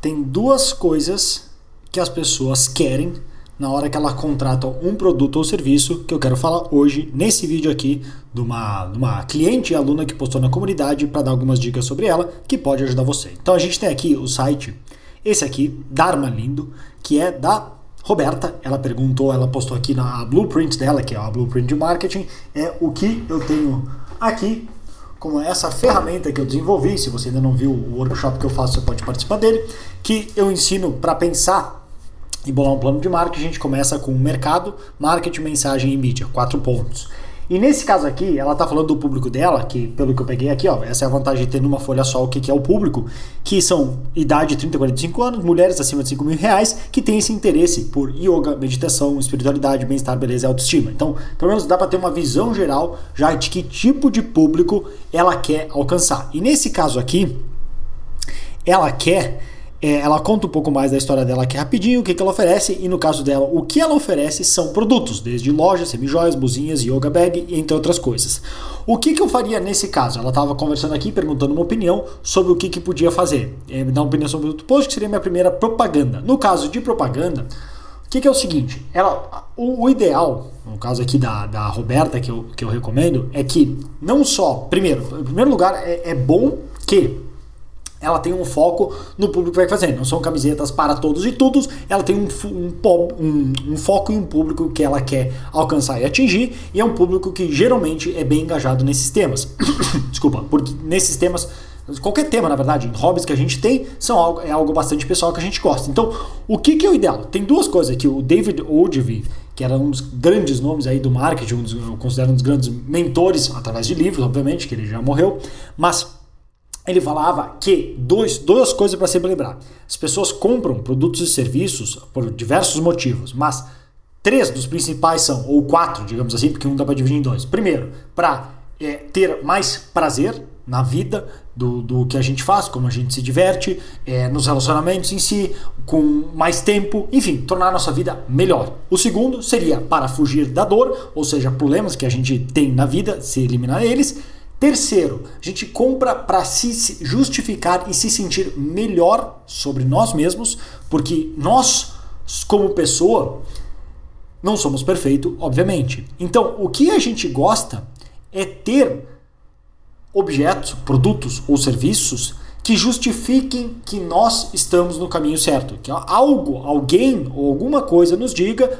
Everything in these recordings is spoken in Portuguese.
tem duas coisas que as pessoas querem na hora que ela contrata um produto ou serviço que eu quero falar hoje nesse vídeo aqui de uma, de uma cliente e aluna que postou na comunidade para dar algumas dicas sobre ela que pode ajudar você. Então a gente tem aqui o site, esse aqui, Dharma Lindo, que é da Roberta. Ela perguntou, ela postou aqui na blueprint dela, que é a blueprint de marketing, é o que eu tenho aqui como essa ferramenta que eu desenvolvi. Se você ainda não viu o workshop que eu faço, você pode participar dele, que eu ensino para pensar e bolar um plano de marketing, a gente começa com mercado, marketing, mensagem e mídia, quatro pontos. E nesse caso aqui, ela está falando do público dela, que pelo que eu peguei aqui, ó, essa é a vantagem de ter numa folha só o que, que é o público, que são idade 30 a 45 anos, mulheres acima de 5 mil reais, que tem esse interesse por yoga, meditação, espiritualidade, bem-estar, beleza e autoestima. Então, pelo menos dá para ter uma visão geral já de que tipo de público ela quer alcançar. E nesse caso aqui, ela quer é, ela conta um pouco mais da história dela aqui rapidinho, o que, que ela oferece, e no caso dela, o que ela oferece são produtos, desde lojas, semijóias, buzinhas, yoga bag, entre outras coisas. O que, que eu faria nesse caso? Ela estava conversando aqui, perguntando uma opinião sobre o que, que podia fazer. É, dar uma opinião sobre o post, que seria minha primeira propaganda. No caso de propaganda, o que, que, é o seguinte? Ela, o, o, ideal, no caso aqui da, da Roberta, que eu, que eu recomendo, é que não só, primeiro, em primeiro lugar, é, é bom que ela tem um foco no público que vai fazer. Não são camisetas para todos e todos, ela tem um, um, um, um, foco em um público que ela quer alcançar e atingir, e é um público que geralmente é bem engajado nesses temas. Desculpa, porque nesses temas, qualquer tema na verdade, hobbies que a gente tem, são algo, é algo bastante pessoal que a gente gosta. Então, o que, que é o ideal? Tem duas coisas aqui. O David Ogilvy, que era um dos grandes nomes aí do marketing, um dos, eu considero um dos grandes mentores, através de livros, obviamente, que ele já morreu, mas ele falava que dois, duas coisas para sempre lembrar. As pessoas compram produtos e serviços por diversos motivos, mas três dos principais são, ou quatro, digamos assim, porque um dá para dividir em dois. Primeiro, para é, ter mais prazer na vida do, do que a gente faz, como a gente se diverte, é, nos relacionamentos em si, com mais tempo, enfim, tornar a nossa vida melhor. O segundo seria para fugir da dor, ou seja, problemas que a gente tem na vida, se eliminar eles. Terceiro, a gente compra para se justificar e se sentir melhor sobre nós mesmos, porque nós, como pessoa, não somos perfeitos, obviamente. Então, o que a gente gosta é ter objetos, produtos ou serviços que justifiquem que nós estamos no caminho certo, que algo, alguém ou alguma coisa nos diga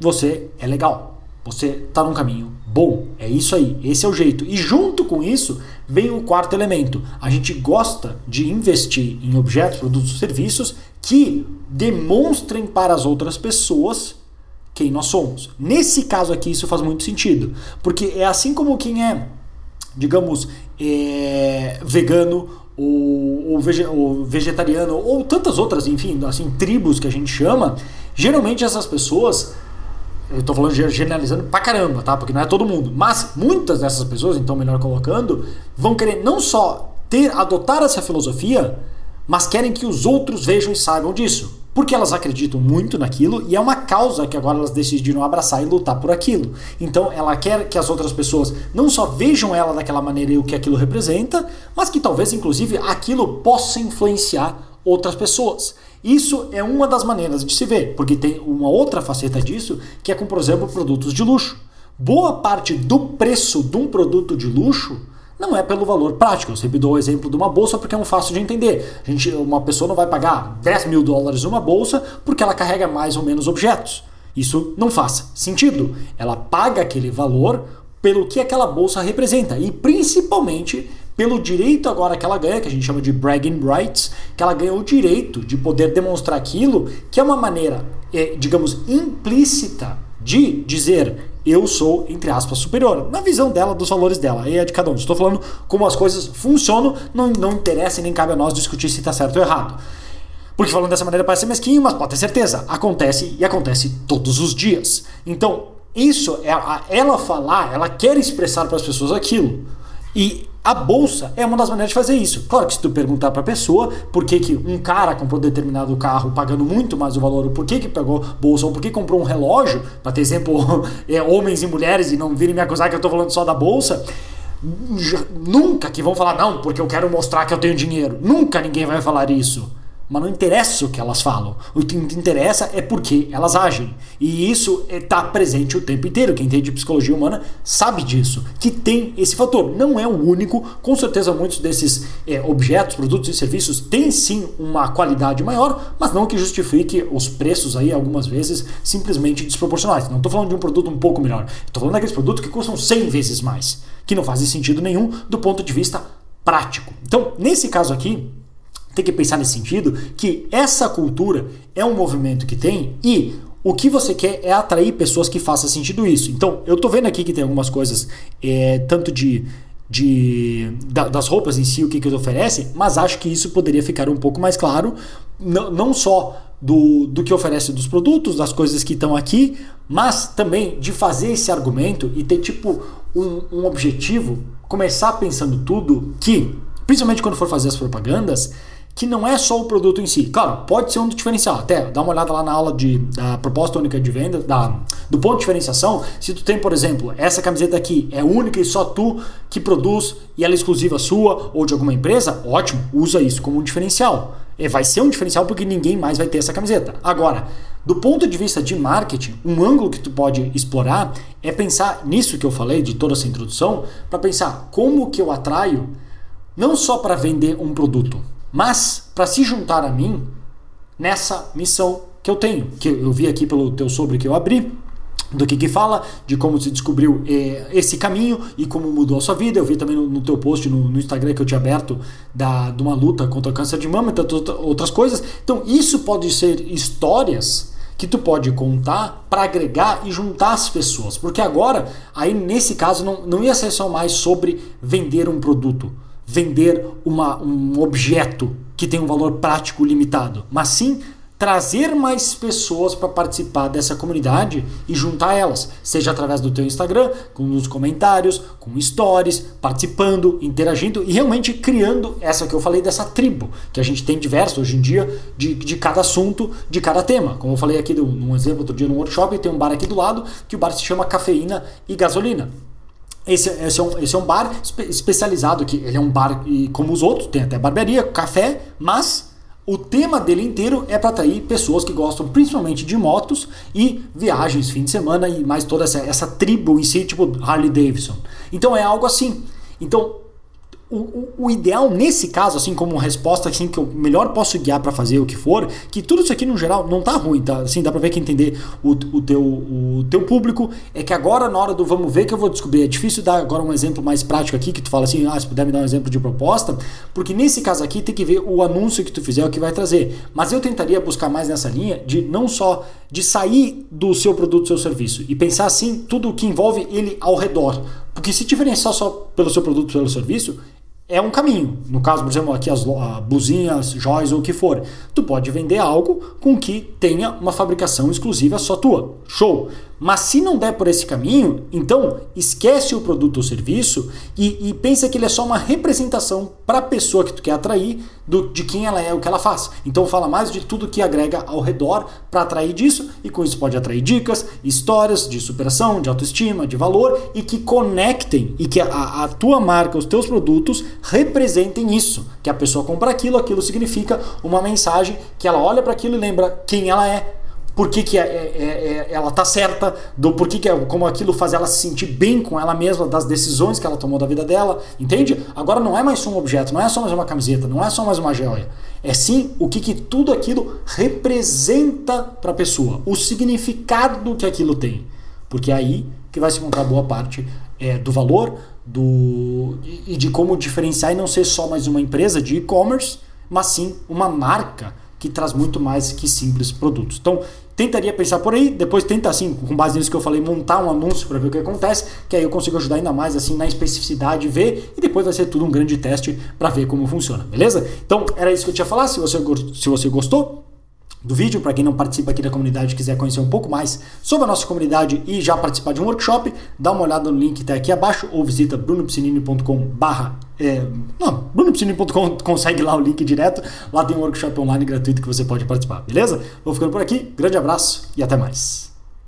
você é legal, você está num caminho bom. É isso aí, esse é o jeito. E junto com isso vem o quarto elemento. A gente gosta de investir em objetos, produtos, serviços que demonstrem para as outras pessoas quem nós somos. Nesse caso aqui, isso faz muito sentido, porque é assim como quem é, digamos, é, vegano ou, ou, ou, vegetariano ou tantas outras, enfim, assim, tribos que a gente chama, geralmente essas pessoas eu estou falando generalizando pra caramba, tá? Porque não é todo mundo. Mas muitas dessas pessoas, então melhor colocando, vão querer não só ter, adotar essa filosofia, mas querem que os outros vejam e saibam disso. Porque elas acreditam muito naquilo e é uma causa que agora elas decidiram abraçar e lutar por aquilo. Então ela quer que as outras pessoas não só vejam ela daquela maneira e o que aquilo representa, mas que talvez inclusive aquilo possa influenciar outras pessoas. Isso é uma das maneiras de se ver, porque tem uma outra faceta disso, que é com, por exemplo, produtos de luxo. Boa parte do preço de um produto de luxo não é pelo valor prático. Eu sempre dou o exemplo de uma bolsa porque é um fácil de entender. A gente, uma pessoa não vai pagar 10 mil dólares numa bolsa porque ela carrega mais ou menos objetos. Isso não faz sentido. Ela paga aquele valor pelo que aquela bolsa representa e principalmente pelo direito agora que ela ganha, que a gente chama de bragging rights, que ela ganha o direito de poder demonstrar aquilo, que é uma maneira, é, digamos, implícita de dizer eu sou, entre aspas, superior, na visão dela, dos valores dela, aí é de cada um. Estou falando como as coisas funcionam, não, não interessa e nem cabe a nós discutir se está certo ou errado. Porque falando dessa maneira parece mesquinho, mas pode ter certeza, acontece e acontece todos os dias. Então, isso é ela falar, ela quer expressar para as pessoas aquilo. E a bolsa é uma das maneiras de fazer isso. Claro que se tu perguntar para a pessoa por que, que um cara comprou determinado carro pagando muito mais o valor, ou por que, que pegou bolsa, ou por que comprou um relógio, para ter exemplo, é, homens e mulheres, e não virem me acusar que eu estou falando só da bolsa, nunca que vão falar, não, porque eu quero mostrar que eu tenho dinheiro. Nunca ninguém vai falar isso. Mas não interessa o que elas falam. O que interessa é porque elas agem. E isso está presente o tempo inteiro. Quem entende psicologia humana sabe disso, que tem esse fator. Não é o único, com certeza muitos desses é, objetos, produtos e serviços têm sim uma qualidade maior, mas não que justifique os preços aí algumas vezes simplesmente desproporcionais. Não estou falando de um produto um pouco melhor, estou falando daqueles produtos que custam 100 vezes mais, que não fazem sentido nenhum do ponto de vista prático. Então, nesse caso aqui, tem que pensar nesse sentido que essa cultura é um movimento que tem e o que você quer é atrair pessoas que façam sentido isso. Então, eu tô vendo aqui que tem algumas coisas, é, tanto de, de da, das roupas em si, o que, que eles oferecem, mas acho que isso poderia ficar um pouco mais claro, não, não só do, do que oferece dos produtos, das coisas que estão aqui, mas também de fazer esse argumento e ter tipo um, um objetivo, começar pensando tudo que, principalmente quando for fazer as propagandas, que não é só o produto em si. Claro, pode ser um diferencial. Até dá uma olhada lá na aula de, da proposta única de venda, da, do ponto de diferenciação. Se tu tem, por exemplo, essa camiseta aqui é única e só tu que produz e ela é exclusiva sua ou de alguma empresa, ótimo, usa isso como um diferencial. E vai ser um diferencial porque ninguém mais vai ter essa camiseta. Agora, do ponto de vista de marketing, um ângulo que tu pode explorar é pensar nisso que eu falei de toda essa introdução, para pensar como que eu atraio não só para vender um produto, mas para se juntar a mim nessa missão que eu tenho, que eu vi aqui pelo teu sobre que eu abri, do que que fala, de como se descobriu eh, esse caminho e como mudou a sua vida. Eu vi também no, no teu post no, no, Instagram que eu tinha aberto da, de uma luta contra o câncer de mama e outras coisas. Então isso pode ser histórias que tu pode contar para agregar e juntar as pessoas. Porque agora, aí nesse caso, não, não ia ser só mais sobre vender um produto vender uma, um objeto que tem um valor prático limitado, mas sim trazer mais pessoas para participar dessa comunidade e juntar elas, seja através do teu Instagram, com nos comentários, com stories, participando, interagindo e realmente criando essa que eu falei dessa tribo, que a gente tem diversas hoje em dia de, de cada assunto, de cada tema. Como eu falei aqui num exemplo outro dia no workshop, tem um bar aqui do lado que o bar se chama Cafeína e Gasolina. Esse, esse, é um, esse é um bar espe especializado aqui. Ele é um bar e, como os outros, tem até barbearia, café, mas o tema dele inteiro é para atrair pessoas que gostam principalmente de motos e viagens, fim de semana e mais toda essa, essa tribo em si, tipo Harley Davidson. Então é algo assim. Então o, o, ideal nesse caso, assim como resposta assim, que eu melhor posso guiar para fazer o que for, que tudo isso aqui no geral não tá ruim, tá? Assim, dá para ver que entender o, o, teu, o teu público é que agora na hora do vamos ver que eu vou descobrir, é difícil dar agora um exemplo mais prático aqui que tu fala assim, ah, se puder me dar um exemplo de proposta, porque nesse caso aqui tem que ver o anúncio que tu fizer o que vai trazer. Mas eu tentaria buscar mais nessa linha de não só de sair do seu produto, seu serviço e pensar assim tudo o que envolve ele ao redor. Porque se diferenciar só pelo seu produto, pelo serviço, é um caminho. No caso, por exemplo, aqui as blusinhas, joias ou o que for. Tu pode vender algo com que tenha uma fabricação exclusiva só tua. Show! Mas se não der por esse caminho, então esquece o produto ou serviço e, e pensa que ele é só uma representação para a pessoa que tu quer atrair do, de quem ela é, o que ela faz. Então fala mais de tudo que agrega ao redor para atrair disso e com isso pode atrair dicas, histórias de superação, de autoestima, de valor e que conectem e que a, a tua marca, os teus produtos representem isso. Que a pessoa compra aquilo, aquilo significa uma mensagem que ela olha para aquilo e lembra quem ela é, por que, que é, é, é, ela tá certa, do por que, que é, como aquilo faz ela se sentir bem com ela mesma, das decisões que ela tomou da vida dela, entende? Agora não é mais só um objeto, não é só mais uma camiseta, não é só mais uma joia. É sim o que, que tudo aquilo representa para a pessoa, o significado que aquilo tem. Porque é aí que vai se encontrar boa parte é, do valor do, e de como diferenciar e não ser só mais uma empresa de e-commerce, mas sim uma marca que traz muito mais que simples produtos. Então, tentaria pensar por aí, depois tenta assim, com base nisso que eu falei, montar um anúncio para ver o que acontece, que aí eu consigo ajudar ainda mais assim na especificidade, ver e depois vai ser tudo um grande teste para ver como funciona, beleza? Então, era isso que eu tinha falar, se você se você gostou, do vídeo, para quem não participa aqui da comunidade quiser conhecer um pouco mais sobre a nossa comunidade e já participar de um workshop, dá uma olhada no link que está aqui abaixo ou visita brunopsinini.com barra é, não, consegue lá o link direto, lá tem um workshop online gratuito que você pode participar, beleza? Vou ficando por aqui, grande abraço e até mais.